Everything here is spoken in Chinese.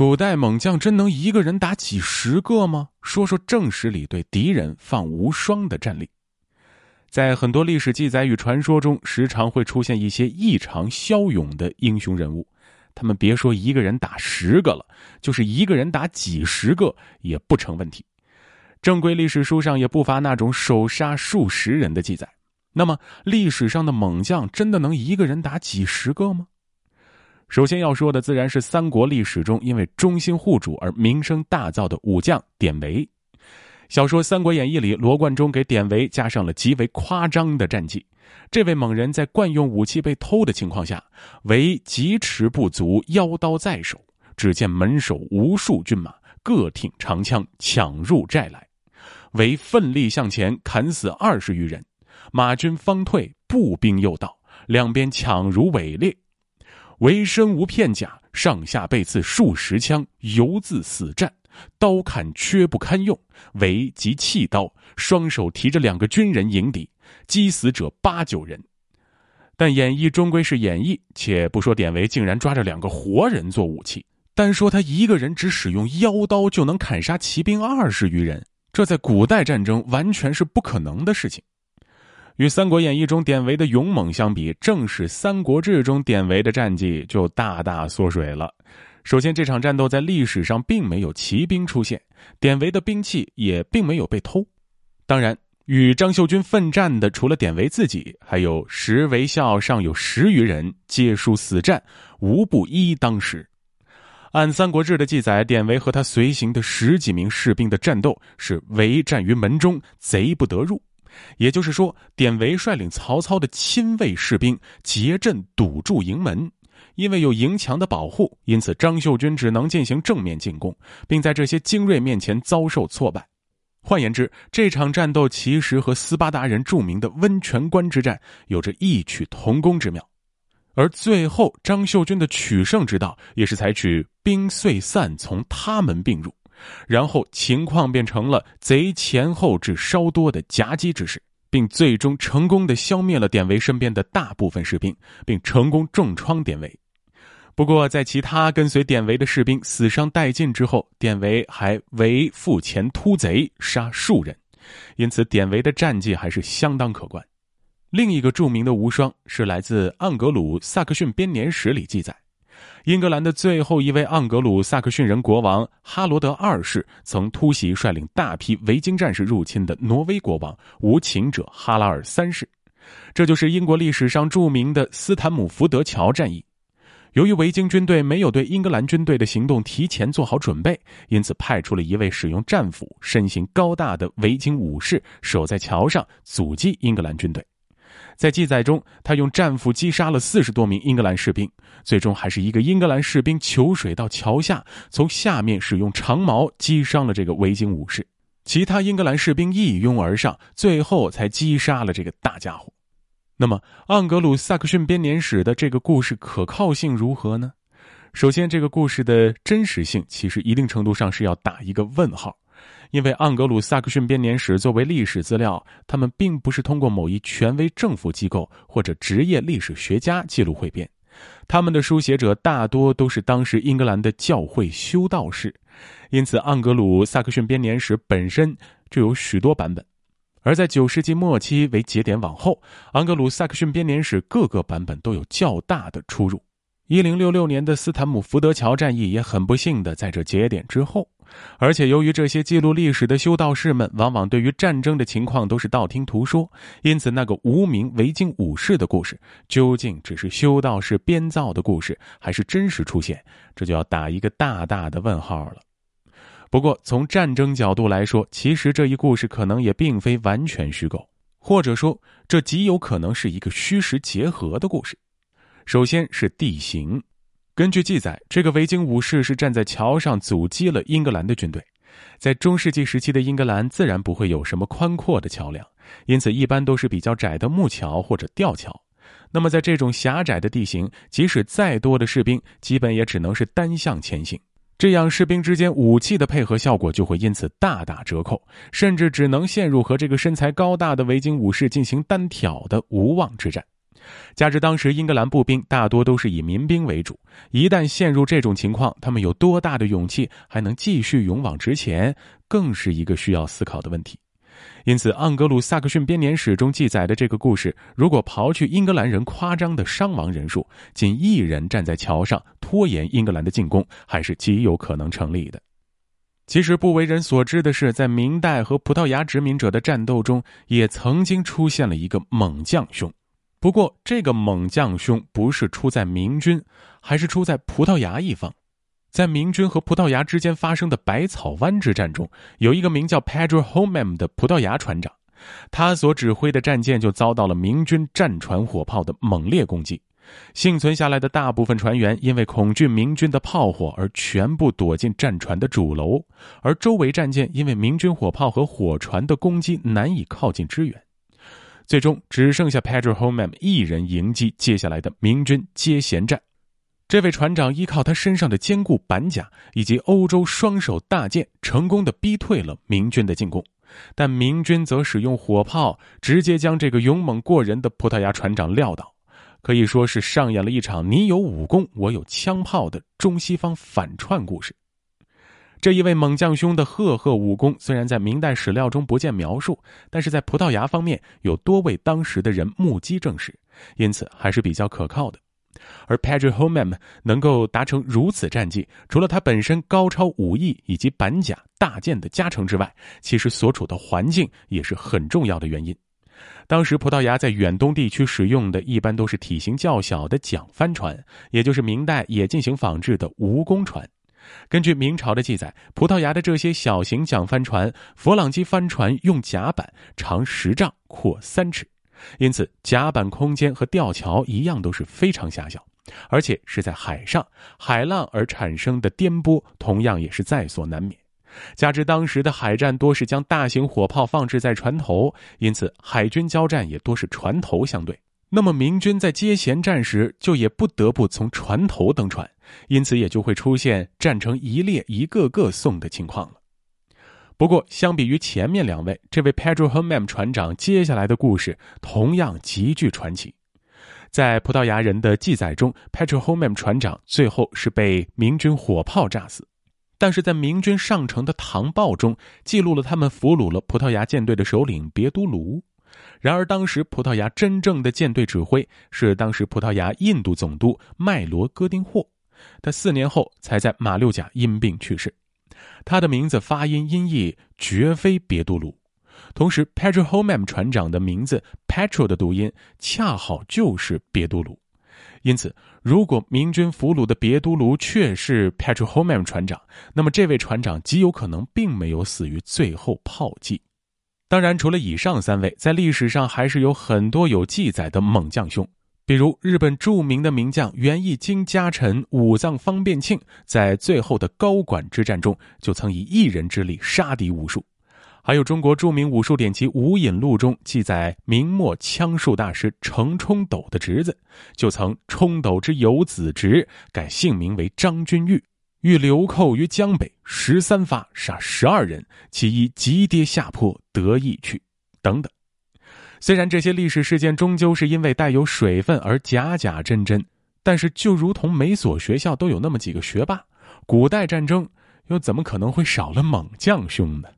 古代猛将真能一个人打几十个吗？说说正史里对敌人放无双的战例。在很多历史记载与传说中，时常会出现一些异常骁勇的英雄人物。他们别说一个人打十个了，就是一个人打几十个也不成问题。正规历史书上也不乏那种手杀数十人的记载。那么，历史上的猛将真的能一个人打几十个吗？首先要说的自然是三国历史中因为忠心护主而名声大噪的武将典韦。小说《三国演义》里，罗贯中给典韦加上了极为夸张的战绩。这位猛人在惯用武器被偷的情况下，为疾驰不足，腰刀在手，只见门首无数军马各挺长枪抢入寨来，为奋力向前砍死二十余人，马军方退，步兵又到，两边抢如伪劣。为身无片甲，上下被刺数十枪，犹自死战，刀砍缺不堪用。为即弃刀，双手提着两个军人迎敌，击死者八九人。但演绎终归是演绎，且不说典韦竟然抓着两个活人做武器，单说他一个人只使用腰刀就能砍杀骑兵二十余人，这在古代战争完全是不可能的事情。与《三国演义》中典韦的勇猛相比，正是《三国志》中典韦的战绩就大大缩水了。首先，这场战斗在历史上并没有骑兵出现，典韦的兵器也并没有被偷。当然，与张绣军奋战的除了典韦自己，还有十为校尚有十余人，皆数死战，无不一当十。按《三国志》的记载，典韦和他随行的十几名士兵的战斗是围战于门中，贼不得入。也就是说，典韦率领曹操的亲卫士兵结阵堵住营门，因为有营墙的保护，因此张绣军只能进行正面进攻，并在这些精锐面前遭受挫败。换言之，这场战斗其实和斯巴达人著名的温泉关之战有着异曲同工之妙。而最后，张绣军的取胜之道也是采取兵遂散，从他们并入。然后情况变成了贼前后至稍多的夹击之势，并最终成功的消灭了典韦身边的大部分士兵，并成功重创典韦。不过，在其他跟随典韦的士兵死伤殆尽之后，典韦还为付前突贼，杀数人，因此典韦的战绩还是相当可观。另一个著名的无双是来自《盎格鲁撒克逊编年史》里记载。英格兰的最后一位盎格鲁撒克逊人国王哈罗德二世，曾突袭率领大批维京战士入侵的挪威国王无情者哈拉尔三世，这就是英国历史上著名的斯坦姆福德桥战役。由于维京军队没有对英格兰军队的行动提前做好准备，因此派出了一位使用战斧、身形高大的维京武士守在桥上，阻击英格兰军队。在记载中，他用战斧击杀了四十多名英格兰士兵，最终还是一个英格兰士兵求水到桥下，从下面使用长矛击伤了这个维京武士。其他英格兰士兵一拥而上，最后才击杀了这个大家伙。那么，《盎格鲁撒克逊编年史》的这个故事可靠性如何呢？首先，这个故事的真实性其实一定程度上是要打一个问号。因为《盎格鲁撒克逊编年史》作为历史资料，他们并不是通过某一权威政府机构或者职业历史学家记录汇编，他们的书写者大多都是当时英格兰的教会修道士，因此《盎格鲁撒克逊编年史》本身就有许多版本。而在九世纪末期为节点往后，《盎格鲁撒克逊编年史》各个版本都有较大的出入。一零六六年的斯坦姆福德桥战役也很不幸的在这节点之后。而且，由于这些记录历史的修道士们往往对于战争的情况都是道听途说，因此那个无名维京武士的故事究竟只是修道士编造的故事，还是真实出现，这就要打一个大大的问号了。不过，从战争角度来说，其实这一故事可能也并非完全虚构，或者说，这极有可能是一个虚实结合的故事。首先是地形。根据记载，这个维京武士是站在桥上阻击了英格兰的军队。在中世纪时期的英格兰，自然不会有什么宽阔的桥梁，因此一般都是比较窄的木桥或者吊桥。那么，在这种狭窄的地形，即使再多的士兵，基本也只能是单向前行。这样，士兵之间武器的配合效果就会因此大打折扣，甚至只能陷入和这个身材高大的维京武士进行单挑的无望之战。加之当时英格兰步兵大多都是以民兵为主，一旦陷入这种情况，他们有多大的勇气还能继续勇往直前，更是一个需要思考的问题。因此，《盎格鲁撒克逊编年史》中记载的这个故事，如果刨去英格兰人夸张的伤亡人数，仅一人站在桥上拖延英格兰的进攻，还是极有可能成立的。其实不为人所知的是，在明代和葡萄牙殖民者的战斗中，也曾经出现了一个猛将兄。不过，这个猛将兄不是出在明军，还是出在葡萄牙一方。在明军和葡萄牙之间发生的百草湾之战中，有一个名叫 Pedro Homem 的葡萄牙船长，他所指挥的战舰就遭到了明军战船火炮的猛烈攻击。幸存下来的大部分船员因为恐惧明军的炮火而全部躲进战船的主楼，而周围战舰因为明军火炮和火船的攻击难以靠近支援，最终只剩下 Pedro Homem 一人迎击接下来的明军接舷战。这位船长依靠他身上的坚固板甲以及欧洲双手大剑，成功的逼退了明军的进攻，但明军则使用火炮直接将这个勇猛过人的葡萄牙船长撂倒，可以说是上演了一场你有武功，我有枪炮的中西方反串故事。这一位猛将兄的赫赫武功虽然在明代史料中不见描述，但是在葡萄牙方面有多位当时的人目击证实，因此还是比较可靠的。而 Pedro Homem 能够达成如此战绩，除了他本身高超武艺以及板甲大剑的加成之外，其实所处的环境也是很重要的原因。当时葡萄牙在远东地区使用的一般都是体型较小的桨帆船，也就是明代也进行仿制的蜈蚣船。根据明朝的记载，葡萄牙的这些小型桨帆船，佛朗机帆船用甲板，长十丈，阔三尺。因此，甲板空间和吊桥一样都是非常狭小，而且是在海上，海浪而产生的颠簸同样也是在所难免。加之当时的海战多是将大型火炮放置在船头，因此海军交战也多是船头相对。那么明军在接舷战时，就也不得不从船头登船，因此也就会出现战成一列一个个送的情况了。不过，相比于前面两位，这位 Pedro Homem 船长接下来的故事同样极具传奇。在葡萄牙人的记载中，Pedro Homem 船长最后是被明军火炮炸死，但是在明军上城的唐报中记录了他们俘虏了葡萄牙舰队的首领别都卢。然而，当时葡萄牙真正的舰队指挥是当时葡萄牙印度总督麦罗戈丁霍，他四年后才在马六甲因病去世。他的名字发音音译绝非别都卢，同时 Pedro Homem 船长的名字 Petro 的读音恰好就是别都卢，因此如果明军俘虏的别都卢确是 Pedro Homem 船长，那么这位船长极有可能并没有死于最后炮击。当然，除了以上三位，在历史上还是有很多有记载的猛将兄。比如日本著名的名将源义经家臣武藏方便庆，在最后的高管之战中，就曾以一人之力杀敌无数；还有中国著名武术典籍《武隐录》中记载，明末枪术大师程冲斗的侄子，就曾冲斗之有子侄，改姓名为张君玉，欲流寇于江北，十三发杀十二人，其一急跌下坡得意去，等等。虽然这些历史事件终究是因为带有水分而假假真真，但是就如同每所学校都有那么几个学霸，古代战争又怎么可能会少了猛将兄呢？